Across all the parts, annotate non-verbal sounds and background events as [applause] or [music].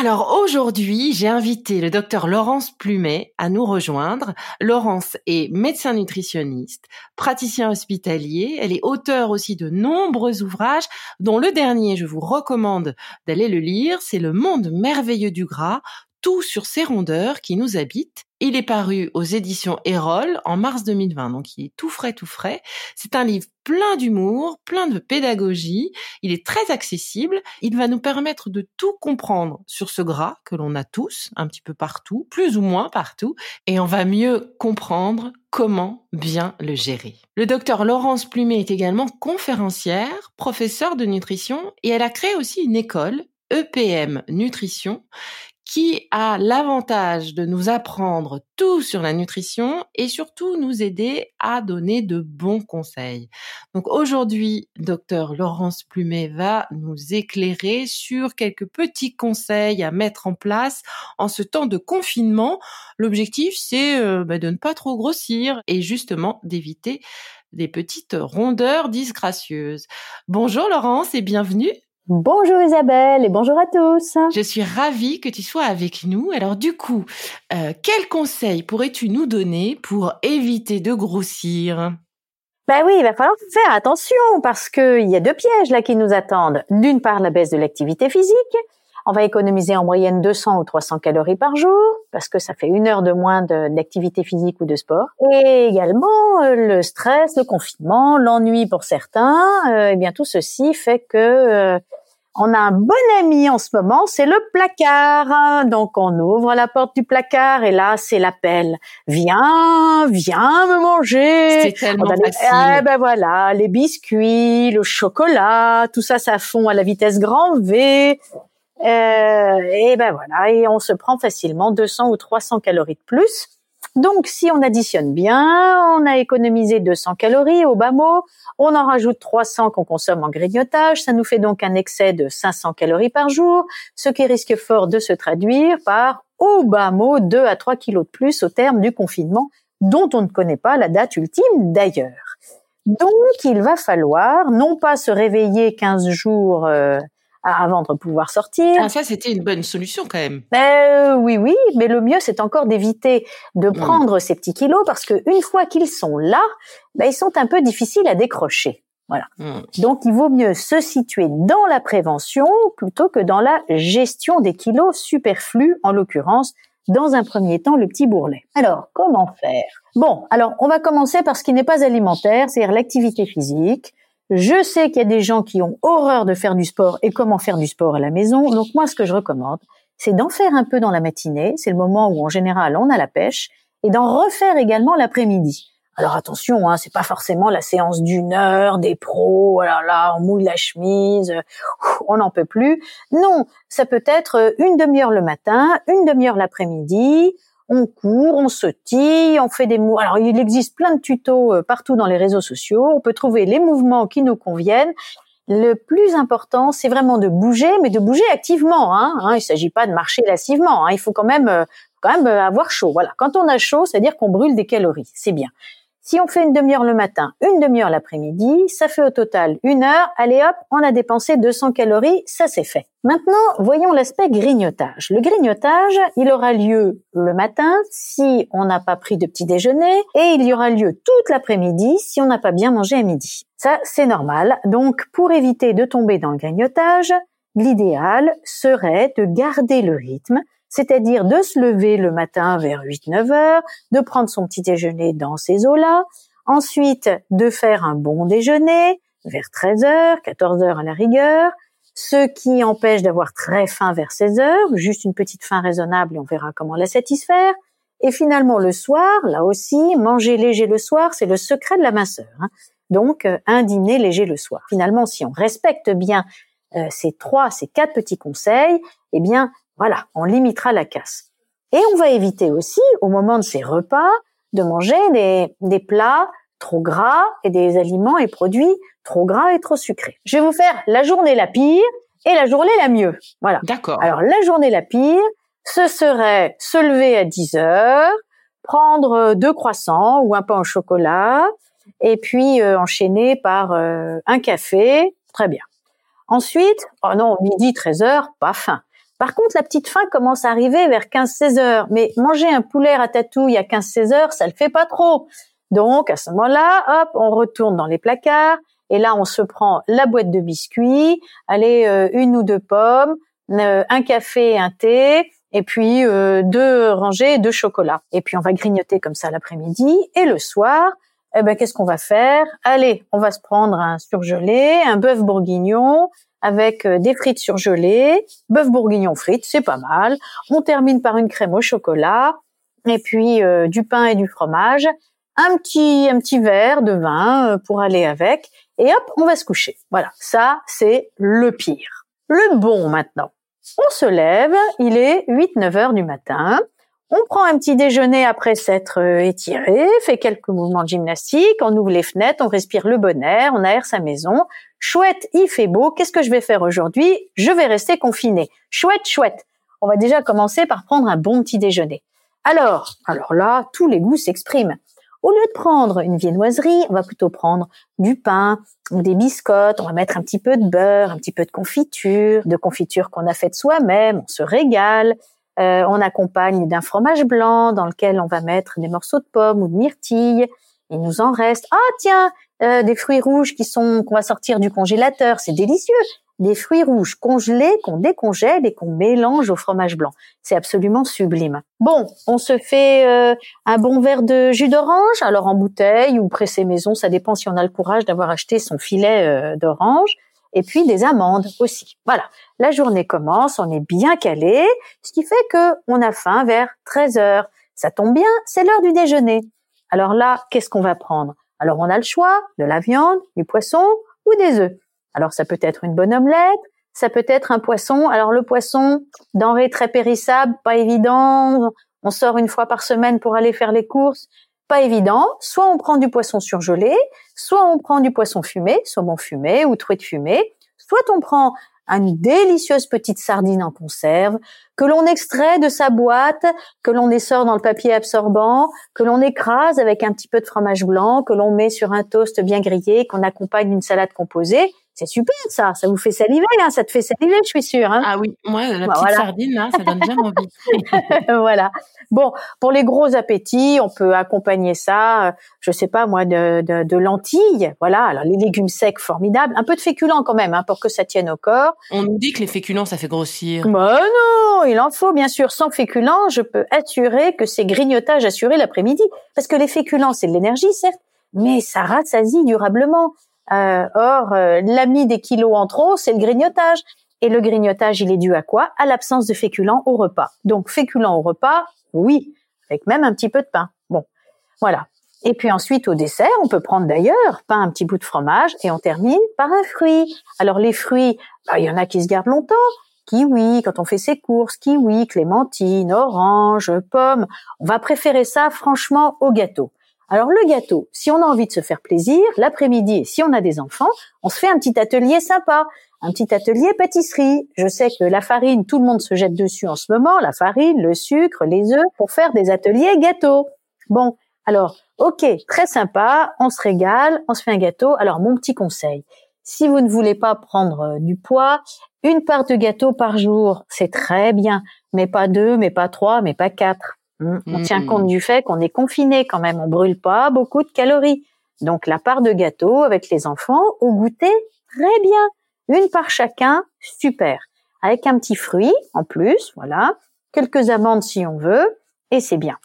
Alors aujourd'hui, j'ai invité le docteur Laurence Plumet à nous rejoindre. Laurence est médecin nutritionniste, praticien hospitalier. Elle est auteure aussi de nombreux ouvrages, dont le dernier, je vous recommande d'aller le lire, c'est Le monde merveilleux du gras, tout sur ces rondeurs qui nous habitent. Il est paru aux éditions Erol en mars 2020, donc il est tout frais, tout frais. C'est un livre plein d'humour, plein de pédagogie. Il est très accessible. Il va nous permettre de tout comprendre sur ce gras que l'on a tous, un petit peu partout, plus ou moins partout, et on va mieux comprendre comment bien le gérer. Le docteur Laurence Plumet est également conférencière, professeure de nutrition, et elle a créé aussi une école EPM Nutrition qui a l'avantage de nous apprendre tout sur la nutrition et surtout nous aider à donner de bons conseils. Donc aujourd'hui, docteur Laurence Plumet va nous éclairer sur quelques petits conseils à mettre en place en ce temps de confinement. L'objectif, c'est euh, bah, de ne pas trop grossir et justement d'éviter des petites rondeurs disgracieuses. Bonjour Laurence et bienvenue. Bonjour Isabelle et bonjour à tous. Je suis ravie que tu sois avec nous. Alors du coup, euh, quels conseils pourrais-tu nous donner pour éviter de grossir? Ben oui, il va falloir faire attention parce qu'il y a deux pièges là qui nous attendent. D'une part, la baisse de l'activité physique. On va économiser en moyenne 200 ou 300 calories par jour parce que ça fait une heure de moins d'activité physique ou de sport. Et également euh, le stress, le confinement, l'ennui pour certains. Euh, eh bien tout ceci fait que euh, on a un bon ami en ce moment, c'est le placard. Donc on ouvre la porte du placard et là c'est l'appel. Viens, viens me manger. C'est tellement facile. Eh ben voilà, les biscuits, le chocolat, tout ça ça fond à la vitesse grand V. Euh, et ben voilà, et on se prend facilement 200 ou 300 calories de plus. Donc, si on additionne bien, on a économisé 200 calories au bas mot, on en rajoute 300 qu'on consomme en grignotage, ça nous fait donc un excès de 500 calories par jour, ce qui risque fort de se traduire par, au bas mot, 2 à 3 kilos de plus au terme du confinement, dont on ne connaît pas la date ultime d'ailleurs. Donc, il va falloir non pas se réveiller 15 jours euh, avant de pouvoir sortir. Ah, ça, c'était une bonne solution quand même. Ben, oui, oui, mais le mieux, c'est encore d'éviter de prendre ces petits kilos parce que une fois qu'ils sont là, ben, ils sont un peu difficiles à décrocher. Voilà. Donc, il vaut mieux se situer dans la prévention plutôt que dans la gestion des kilos superflus, en l'occurrence, dans un premier temps, le petit bourrelet. Alors, comment faire? Bon, alors, on va commencer par ce qui n'est pas alimentaire, c'est-à-dire l'activité physique. Je sais qu'il y a des gens qui ont horreur de faire du sport et comment faire du sport à la maison. Donc moi, ce que je recommande, c'est d'en faire un peu dans la matinée. C'est le moment où en général on a la pêche et d'en refaire également l'après-midi. Alors attention, hein, c'est pas forcément la séance d'une heure des pros. Oh là, on mouille la chemise, on n'en peut plus. Non, ça peut être une demi-heure le matin, une demi-heure l'après-midi on court, on sautille, on fait des mouvements. Alors il existe plein de tutos euh, partout dans les réseaux sociaux. On peut trouver les mouvements qui nous conviennent. Le plus important, c'est vraiment de bouger, mais de bouger activement. Hein. hein il ne s'agit pas de marcher lassivement. Hein. Il faut quand même, euh, quand même euh, avoir chaud. Voilà. Quand on a chaud, c'est-à-dire qu'on brûle des calories. C'est bien. Si on fait une demi-heure le matin, une demi-heure l'après-midi, ça fait au total une heure. Allez hop, on a dépensé 200 calories, ça c'est fait. Maintenant, voyons l'aspect grignotage. Le grignotage, il aura lieu le matin si on n'a pas pris de petit déjeuner et il y aura lieu toute l'après-midi si on n'a pas bien mangé à midi. Ça, c'est normal. Donc, pour éviter de tomber dans le grignotage, l'idéal serait de garder le rythme c'est-à-dire de se lever le matin vers 8-9 heures, de prendre son petit déjeuner dans ces eaux-là, ensuite de faire un bon déjeuner vers 13 heures, 14 heures à la rigueur, ce qui empêche d'avoir très faim vers 16 heures, juste une petite faim raisonnable et on verra comment la satisfaire. Et finalement le soir, là aussi, manger léger le soir, c'est le secret de la minceur. Hein. Donc euh, un dîner léger le soir. Finalement, si on respecte bien euh, ces trois, ces quatre petits conseils, eh bien voilà, on limitera la casse. Et on va éviter aussi, au moment de ces repas, de manger des, des plats trop gras et des aliments et produits trop gras et trop sucrés. Je vais vous faire la journée la pire et la journée la mieux. Voilà. D'accord. Alors la journée la pire, ce serait se lever à 10 heures, prendre deux croissants ou un pain au chocolat, et puis euh, enchaîner par euh, un café. Très bien. Ensuite, oh non, midi 13 heures, pas faim. Par contre, la petite faim commence à arriver vers 15-16 heures. Mais manger un poulet ratatouille à 15-16 heures, ça le fait pas trop. Donc, à ce moment-là, hop, on retourne dans les placards. Et là, on se prend la boîte de biscuits, allez, euh, une ou deux pommes, euh, un café, un thé, et puis euh, deux rangées de chocolat. Et puis on va grignoter comme ça l'après-midi. Et le soir, eh ben, qu'est-ce qu'on va faire? Allez, on va se prendre un surgelé, un bœuf bourguignon, avec euh, des frites surgelées, bœuf bourguignon frites, c'est pas mal. On termine par une crème au chocolat et puis euh, du pain et du fromage, un petit un petit verre de vin euh, pour aller avec et hop, on va se coucher. Voilà, ça c'est le pire. Le bon maintenant. On se lève, il est 8-9 heures du matin. On prend un petit déjeuner après s'être étiré, fait quelques mouvements de gymnastique, on ouvre les fenêtres, on respire le bon air, on aère sa maison, Chouette, il fait beau. Qu'est-ce que je vais faire aujourd'hui? Je vais rester confiné. Chouette, chouette. On va déjà commencer par prendre un bon petit déjeuner. Alors, alors là, tous les goûts s'expriment. Au lieu de prendre une viennoiserie, on va plutôt prendre du pain ou des biscottes. On va mettre un petit peu de beurre, un petit peu de confiture, de confiture qu'on a faite soi-même. On se régale. Euh, on accompagne d'un fromage blanc dans lequel on va mettre des morceaux de pommes ou de myrtilles. Il nous en reste. Ah tiens, euh, des fruits rouges qui sont qu'on va sortir du congélateur, c'est délicieux. Des fruits rouges congelés qu'on décongèle et qu'on mélange au fromage blanc. C'est absolument sublime. Bon, on se fait euh, un bon verre de jus d'orange, alors en bouteille ou pressé maison, ça dépend si on a le courage d'avoir acheté son filet euh, d'orange. Et puis des amandes aussi. Voilà, la journée commence, on est bien calé, ce qui fait que on a faim vers 13 heures. Ça tombe bien, c'est l'heure du déjeuner. Alors là, qu'est-ce qu'on va prendre? Alors on a le choix de la viande, du poisson ou des œufs. Alors ça peut être une bonne omelette, ça peut être un poisson. Alors le poisson, denrée très périssable, pas évident. On sort une fois par semaine pour aller faire les courses, pas évident. Soit on prend du poisson surgelé, soit on prend du poisson fumé, saumon fumé ou truite fumée. Soit on prend une délicieuse petite sardine en conserve que l'on extrait de sa boîte, que l'on essore dans le papier absorbant, que l'on écrase avec un petit peu de fromage blanc, que l'on met sur un toast bien grillé, qu'on accompagne d'une salade composée. C'est super ça, ça vous fait saliver, hein, ça te fait saliver, je suis sûre. Hein. Ah oui, moi la petite sardine là, ça donne bien envie. [laughs] voilà. Bon, pour les gros appétits, on peut accompagner ça, euh, je sais pas moi, de, de, de, lentilles. Voilà, alors les légumes secs, formidables, un peu de féculents quand même, hein, pour que ça tienne au corps. On nous dit que les féculents ça fait grossir. Bah non, il en faut bien sûr. Sans féculents, je peux assurer que c'est grignotage assuré l'après-midi, parce que les féculents c'est de l'énergie certes, mais ça rassasie durablement. Euh, or, euh, l'ami des kilos en trop, c'est le grignotage. Et le grignotage, il est dû à quoi? À l'absence de féculents au repas. Donc, féculents au repas, oui, avec même un petit peu de pain. Bon, voilà. Et puis ensuite, au dessert, on peut prendre d'ailleurs pain, un petit bout de fromage, et on termine par un fruit. Alors les fruits, bah, il y en a qui se gardent longtemps. Kiwi, quand on fait ses courses, kiwi, clémentine, orange, pomme. On va préférer ça, franchement, au gâteau. Alors le gâteau, si on a envie de se faire plaisir, l'après-midi, si on a des enfants, on se fait un petit atelier sympa, un petit atelier pâtisserie. Je sais que la farine, tout le monde se jette dessus en ce moment, la farine, le sucre, les œufs, pour faire des ateliers gâteaux. Bon, Alors, ok, très sympa, on se régale, on se fait un gâteau. Alors, mon petit conseil, si vous ne voulez pas prendre euh, du poids, une part de gâteau par jour, c'est très bien, mais pas deux, mais pas trois, mais pas quatre. Hmm, on tient compte du fait qu'on est confiné quand même, on brûle pas beaucoup de calories. Donc la part de gâteau avec les enfants au goûter, très bien. Une part chacun, super. Avec un petit fruit en plus, voilà. Quelques amandes si on veut, et c'est bien.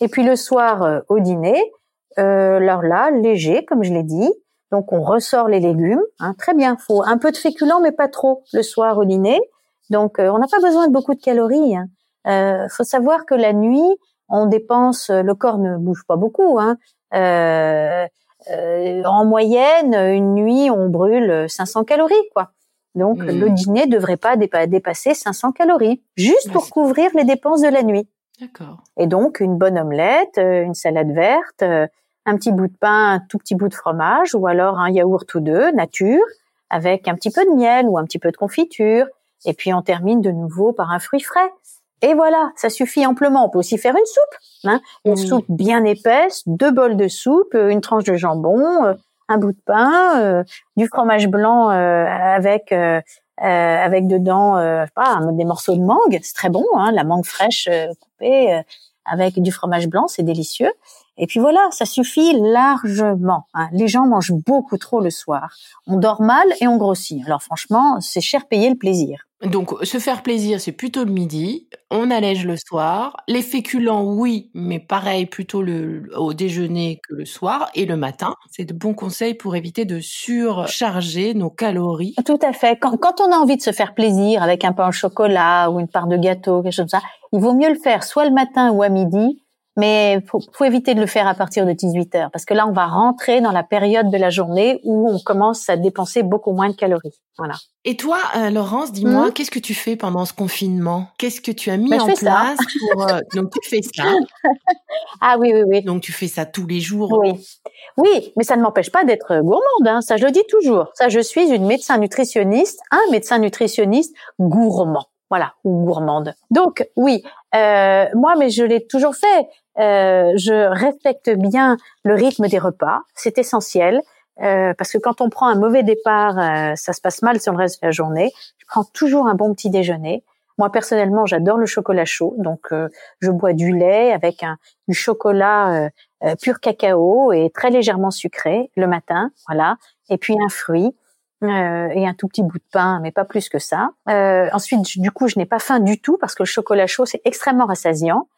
Et puis le soir euh, au dîner, euh, alors là, léger, comme je l'ai dit. Donc on ressort les légumes, hein, très bien. Faut un peu de féculents, mais pas trop le soir au dîner. Donc euh, on n'a pas besoin de beaucoup de calories. Hein. Euh, faut savoir que la nuit, on dépense, le corps ne bouge pas beaucoup. Hein. Euh, euh, en moyenne, une nuit, on brûle 500 calories, quoi. Donc, mmh. le dîner devrait pas dépasser 500 calories, juste pour couvrir les dépenses de la nuit. D'accord. Et donc, une bonne omelette, euh, une salade verte, euh, un petit bout de pain, un tout petit bout de fromage, ou alors un yaourt ou deux, nature, avec un petit peu de miel ou un petit peu de confiture. Et puis, on termine de nouveau par un fruit frais. Et voilà, ça suffit amplement. On peut aussi faire une soupe, hein, une soupe bien épaisse, deux bols de soupe, euh, une tranche de jambon, euh, un bout de pain, euh, du fromage blanc avec avec dedans pas, des morceaux de mangue, c'est très bon, hein, la mangue fraîche coupée avec du fromage blanc, c'est délicieux. Et puis voilà, ça suffit largement. Hein. Les gens mangent beaucoup trop le soir. On dort mal et on grossit. Alors franchement, c'est cher payer le plaisir. Donc, se faire plaisir, c'est plutôt le midi. On allège le soir. Les féculents, oui, mais pareil, plutôt le, au déjeuner que le soir et le matin. C'est de bons conseils pour éviter de surcharger nos calories. Tout à fait. Quand, quand on a envie de se faire plaisir avec un pain au chocolat ou une part de gâteau, quelque chose comme ça, il vaut mieux le faire soit le matin ou à midi mais faut, faut éviter de le faire à partir de 18 heures parce que là on va rentrer dans la période de la journée où on commence à dépenser beaucoup moins de calories. Voilà. Et toi, euh, Laurence, dis-moi, hmm? qu'est-ce que tu fais pendant ce confinement? Qu'est-ce que tu as mis ben, en place pour euh, [laughs] donc tu fais ça [laughs] Ah oui oui oui. Donc tu fais ça tous les jours. Oui. Oui, mais ça ne m'empêche pas d'être gourmande. Hein. Ça, je le dis toujours. Ça, je suis une médecin nutritionniste, un médecin nutritionniste gourmand voilà, ou gourmande. Donc oui, euh, moi, mais je l'ai toujours fait. Euh, je respecte bien le rythme des repas, c'est essentiel. Euh, parce que quand on prend un mauvais départ, euh, ça se passe mal sur le reste de la journée. Je prends toujours un bon petit déjeuner. Moi personnellement, j'adore le chocolat chaud, donc euh, je bois du lait avec un du chocolat pur cacao et très légèrement sucré le matin, voilà. Et puis un fruit euh, et un tout petit bout de pain, mais pas plus que ça. Euh, ensuite, du coup, je n'ai pas faim du tout parce que le chocolat chaud c'est extrêmement rassasiant.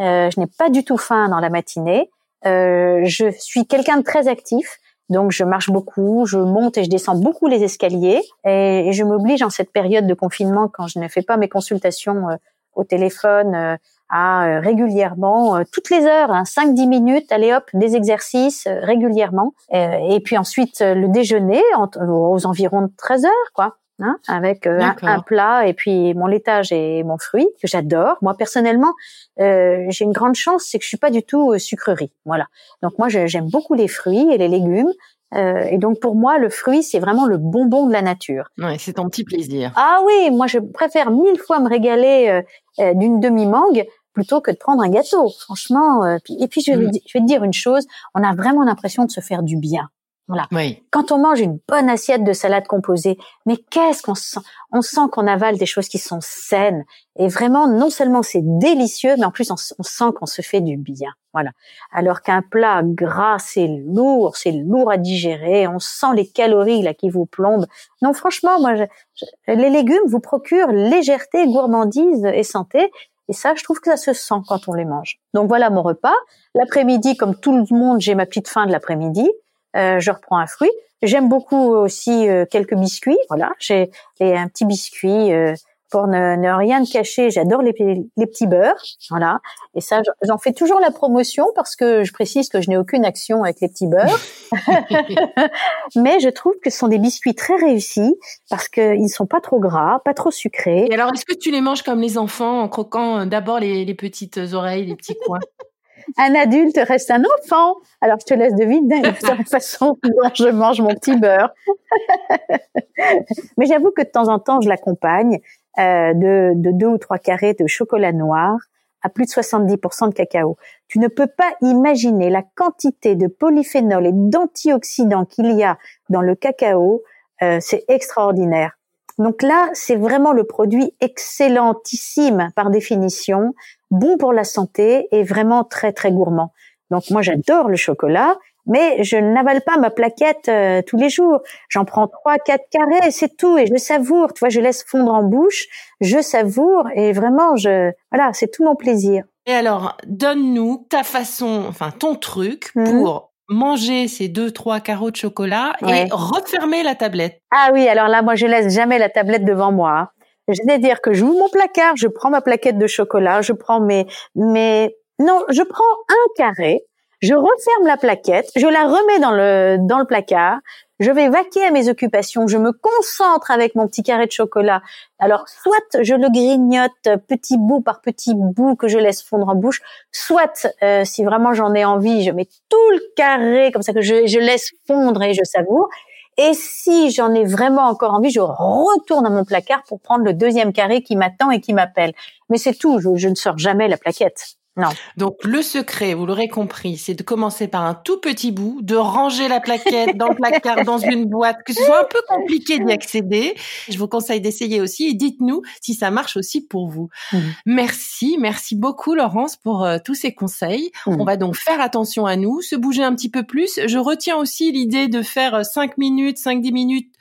Euh, je n'ai pas du tout faim dans la matinée. Euh, je suis quelqu'un de très actif, donc je marche beaucoup, je monte et je descends beaucoup les escaliers, et, et je m'oblige en cette période de confinement quand je ne fais pas mes consultations euh, au téléphone à euh, régulièrement, euh, toutes les heures, hein, 5-10 minutes, allez hop, des exercices euh, régulièrement. et puis ensuite le déjeuner aux environs de 13 heures, quoi. Hein, avec un, plat et puis mon laitage et mon fruit que j'adore. Moi personnellement, j'ai une grande chance, c'est que je suis pas du tout sucrerie. Voilà. Donc moi j'aime beaucoup les fruits et les légumes. Euh, et donc pour moi, le fruit, c'est vraiment le bonbon de la nature. Ouais, c'est ton petit plaisir. Ah oui, moi je préfère mille fois me régaler euh, euh, d'une demi-mangue plutôt que de prendre un gâteau. Franchement, et puis je vais, mm. je vais te dire une chose, on a vraiment l'impression de se faire du bien. Voilà. Oui. Quand on mange une bonne assiette de salade composée, mais qu'est-ce qu'on sent? On sent qu'on avale des choses qui sont saines. Et vraiment, non seulement c'est délicieux, mais en plus on, sent qu'on se fait du bien. Voilà. Alors qu'un plat gras, c'est lourd, c'est lourd à digérer. On sent les calories là qui vous plombent. Non, franchement, moi, les légumes vous procurent légèreté, gourmandise et santé. Et ça, je trouve que ça se sent quand on les mange. Donc voilà mon repas. L'après-midi, comme tout le monde, j'ai ma petite faim de l'après-midi. Euh, je reprends un fruit. J'aime beaucoup aussi euh, quelques biscuits. Voilà, j'ai un petit biscuit euh, pour ne, ne, rien cacher. J'adore les, les, petits beurres. Voilà, et ça, j'en fais toujours la promotion parce que je précise que je n'ai aucune action avec les petits beurres. [laughs] Mais je trouve que ce sont des biscuits très réussis parce qu'ils ne sont pas trop gras, pas trop sucrés. Et alors, est-ce que tu les manges comme les enfants en croquant d'abord les, les petites oreilles, les petits coins? Un adulte reste un enfant. Alors, je te laisse deviner de la [laughs] façon dont je mange mon petit beurre. Mais j'avoue que de temps en temps, je l'accompagne euh, de, de deux ou trois carrés de chocolat noir à plus de 70% de cacao. Tu ne peux pas imaginer la quantité de polyphénol et d'antioxydants qu'il y a dans le cacao. Euh, c'est extraordinaire. Donc là, c'est vraiment le produit excellentissime par définition, bon pour la santé et vraiment très très gourmand. Donc moi j'adore le chocolat, mais je n'avale pas ma plaquette euh, tous les jours. J'en prends trois, quatre carrés, c'est tout, et je savoure. Tu vois, je laisse fondre en bouche, je savoure, et vraiment, je voilà, c'est tout mon plaisir. Et alors, donne-nous ta façon, enfin ton truc mhm. pour manger ces deux, trois carreaux de chocolat et refermer la tablette. Ah oui, alors là, moi, je laisse jamais la tablette devant moi. Hein. C'est-à-dire que j'ouvre mon placard, je prends ma plaquette de chocolat, je prends mes, mes, non, je prends un carré, je referme la plaquette, je la remets dans le, dans le placard, je vais vaquer à mes occupations, je me concentre avec mon petit carré de chocolat. Alors, soit je le grignote petit bout par petit bout que je laisse fondre en bouche, soit, euh, si vraiment j'en ai envie, je mets tout le carré comme ça que je, je laisse fondre et je savoure. Et si j'en ai vraiment encore envie, je retourne à mon placard pour prendre le deuxième carré qui m'attend et qui m'appelle. Mais c'est tout, je ne sors jamais la plaquette. Non. Donc le secret, vous l'aurez compris, c'est de commencer par un tout petit bout, de ranger la plaquette dans le placard, dans une boîte, que ce soit un peu compliqué d'y accéder. Je vous conseille d'essayer aussi et dites-nous si ça marche aussi pour vous. Mmh. Merci, merci beaucoup Laurence pour euh, tous ces conseils. Mmh. On va donc faire attention à nous, se bouger un petit peu plus. Je retiens aussi l'idée de faire 5 euh, minutes, 5-10 minutes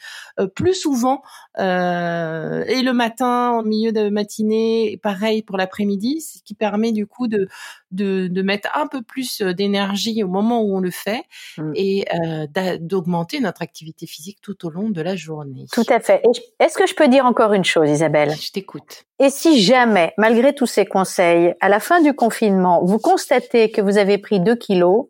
plus souvent euh, et le matin, en milieu de matinée, pareil pour l'après-midi, ce qui permet du coup de, de, de mettre un peu plus euh, d'énergie au moment où on le fait mmh. et euh, d'augmenter notre activité physique tout au long de la journée. Tout à fait. Est-ce que je peux dire encore une chose, Isabelle? Je t'écoute. Et si jamais, malgré tous ces conseils, à la fin du confinement, vous constatez que vous avez pris 2 kilos,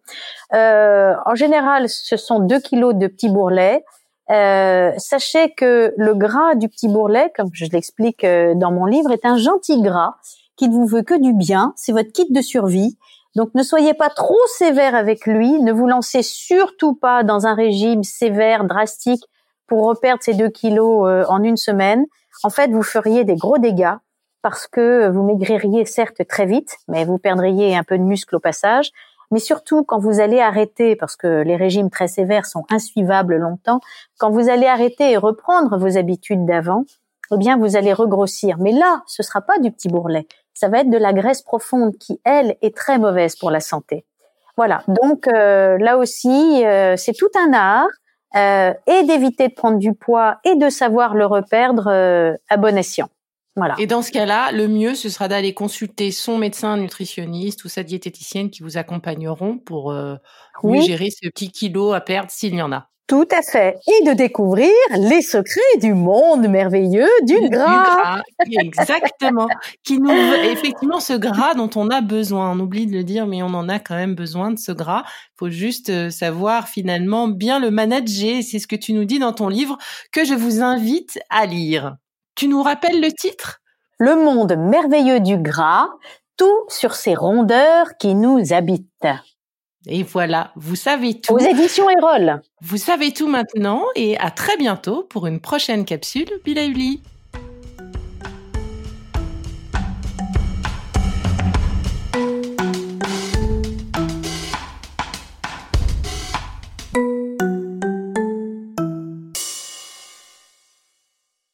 euh, en général, ce sont 2 kilos de petits bourrelets, euh, sachez que le gras du petit bourrelet, comme je l'explique euh, dans mon livre, est un gentil gras qui ne vous veut que du bien. C'est votre kit de survie. Donc ne soyez pas trop sévère avec lui. Ne vous lancez surtout pas dans un régime sévère, drastique, pour reperdre ces deux kilos euh, en une semaine. En fait, vous feriez des gros dégâts parce que vous maigririez certes très vite, mais vous perdriez un peu de muscle au passage mais surtout quand vous allez arrêter, parce que les régimes très sévères sont insuivables longtemps, quand vous allez arrêter et reprendre vos habitudes d'avant, eh bien vous allez regrossir. Mais là, ce sera pas du petit bourrelet, ça va être de la graisse profonde qui, elle, est très mauvaise pour la santé. Voilà, donc euh, là aussi, euh, c'est tout un art, euh, et d'éviter de prendre du poids et de savoir le reperdre à bon escient. Et dans ce cas-là, le mieux, ce sera d'aller consulter son médecin nutritionniste ou sa diététicienne qui vous accompagneront pour euh, gérer ce petit kilo à perdre s'il y en a. Tout à fait. Et de découvrir les secrets du monde merveilleux du, gras. Exactement. qui nous, effectivement, ce gras dont on a besoin. On oublie de le dire, mais on en a quand même besoin de ce gras. Il faut juste euh, savoir finalement bien le manager. C'est ce que tu nous dis dans ton livre que je vous invite à lire. Tu nous rappelles le titre? Le monde merveilleux du gras, tout sur ces rondeurs qui nous habitent. Et voilà, vous savez tout. Aux éditions Erol. Vous savez tout maintenant et à très bientôt pour une prochaine capsule Bilauli.